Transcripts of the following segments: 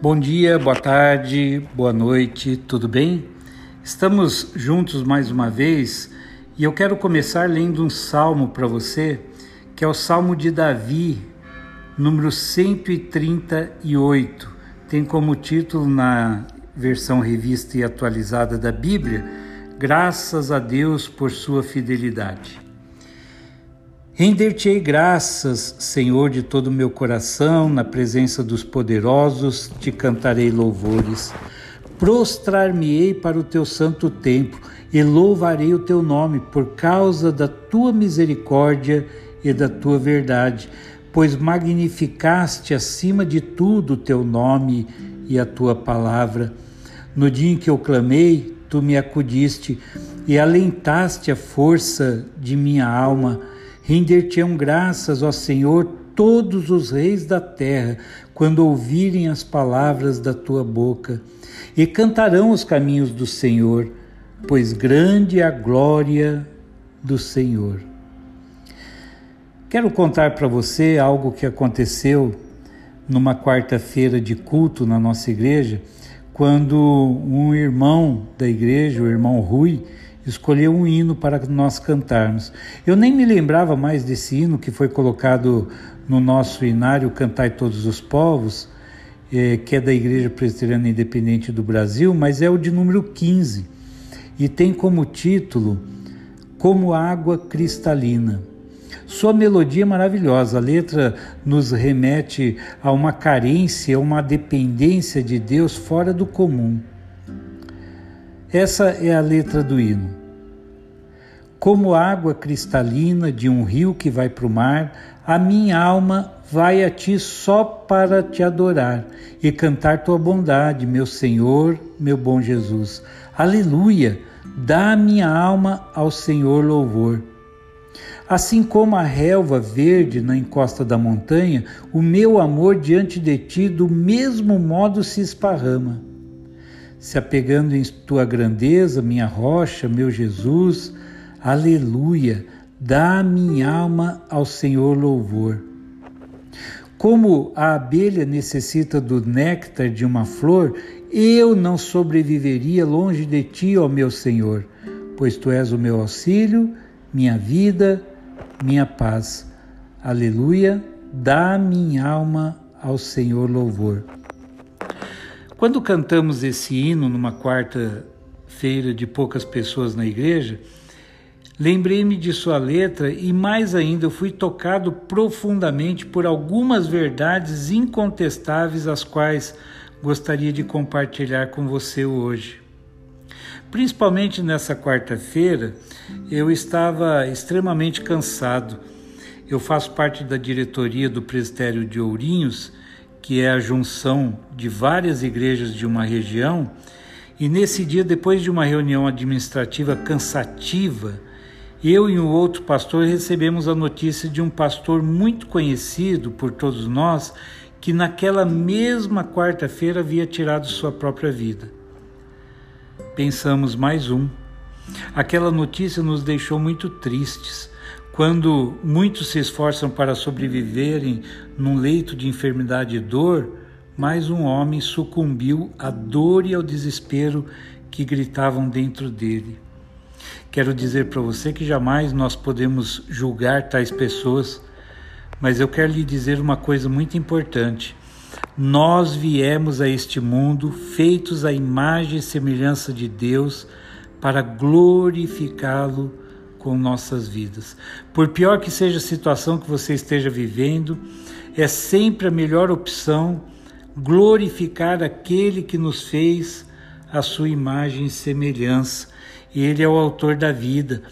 Bom dia, boa tarde, boa noite, tudo bem? Estamos juntos mais uma vez e eu quero começar lendo um salmo para você, que é o Salmo de Davi, número 138. Tem como título na versão revista e atualizada da Bíblia: Graças a Deus por sua fidelidade. Render-te-ei graças, Senhor, de todo o meu coração, na presença dos poderosos, te cantarei louvores. Prostrar-me-ei para o teu santo templo e louvarei o teu nome por causa da tua misericórdia e da tua verdade, pois magnificaste acima de tudo o teu nome e a tua palavra. No dia em que eu clamei, tu me acudiste e alentaste a força de minha alma. Render-te-ão graças, ó Senhor, todos os reis da terra, quando ouvirem as palavras da tua boca, e cantarão os caminhos do Senhor, pois grande é a glória do Senhor. Quero contar para você algo que aconteceu numa quarta-feira de culto na nossa igreja, quando um irmão da igreja, o irmão Rui, escolheu um hino para nós cantarmos. Eu nem me lembrava mais desse hino que foi colocado no nosso inário Cantai Todos os Povos, é, que é da Igreja Presbiteriana Independente do Brasil, mas é o de número 15 e tem como título Como Água Cristalina. Sua melodia é maravilhosa, a letra nos remete a uma carência, a uma dependência de Deus fora do comum. Essa é a letra do hino. Como água cristalina de um rio que vai para o mar, a minha alma vai a ti só para te adorar e cantar tua bondade, meu Senhor, meu bom Jesus. Aleluia! Dá a minha alma ao Senhor louvor. Assim como a relva verde na encosta da montanha, o meu amor diante de ti do mesmo modo se esparrama. Se apegando em tua grandeza, minha rocha, meu Jesus, Aleluia! Dá minha alma ao Senhor louvor. Como a abelha necessita do néctar de uma flor, eu não sobreviveria longe de ti, ó meu Senhor, pois tu és o meu auxílio, minha vida, minha paz. Aleluia! Dá minha alma ao Senhor louvor. Quando cantamos esse hino numa quarta-feira de poucas pessoas na igreja, Lembrei-me de sua letra e, mais ainda, fui tocado profundamente por algumas verdades incontestáveis, as quais gostaria de compartilhar com você hoje. Principalmente nessa quarta-feira, eu estava extremamente cansado. Eu faço parte da diretoria do Presbitério de Ourinhos, que é a junção de várias igrejas de uma região, e nesse dia, depois de uma reunião administrativa cansativa, eu e um outro pastor recebemos a notícia de um pastor muito conhecido por todos nós que naquela mesma quarta-feira havia tirado sua própria vida. Pensamos mais um. Aquela notícia nos deixou muito tristes. Quando muitos se esforçam para sobreviverem num leito de enfermidade e dor, mais um homem sucumbiu à dor e ao desespero que gritavam dentro dele. Quero dizer para você que jamais nós podemos julgar tais pessoas, mas eu quero lhe dizer uma coisa muito importante. Nós viemos a este mundo feitos à imagem e semelhança de Deus para glorificá-lo com nossas vidas. Por pior que seja a situação que você esteja vivendo, é sempre a melhor opção glorificar aquele que nos fez a sua imagem e semelhança ele é o autor da vida.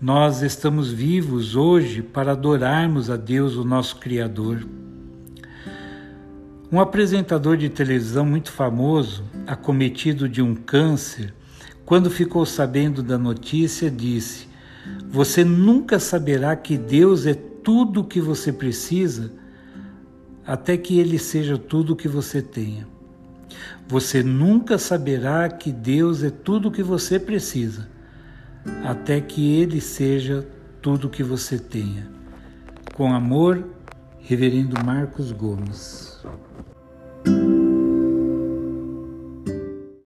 Nós estamos vivos hoje para adorarmos a Deus, o nosso Criador. Um apresentador de televisão muito famoso, acometido de um câncer, quando ficou sabendo da notícia, disse: Você nunca saberá que Deus é tudo o que você precisa até que Ele seja tudo o que você tenha. Você nunca saberá que Deus é tudo o que você precisa, até que Ele seja tudo o que você tenha. Com amor, Reverendo Marcos Gomes.